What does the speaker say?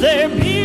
there be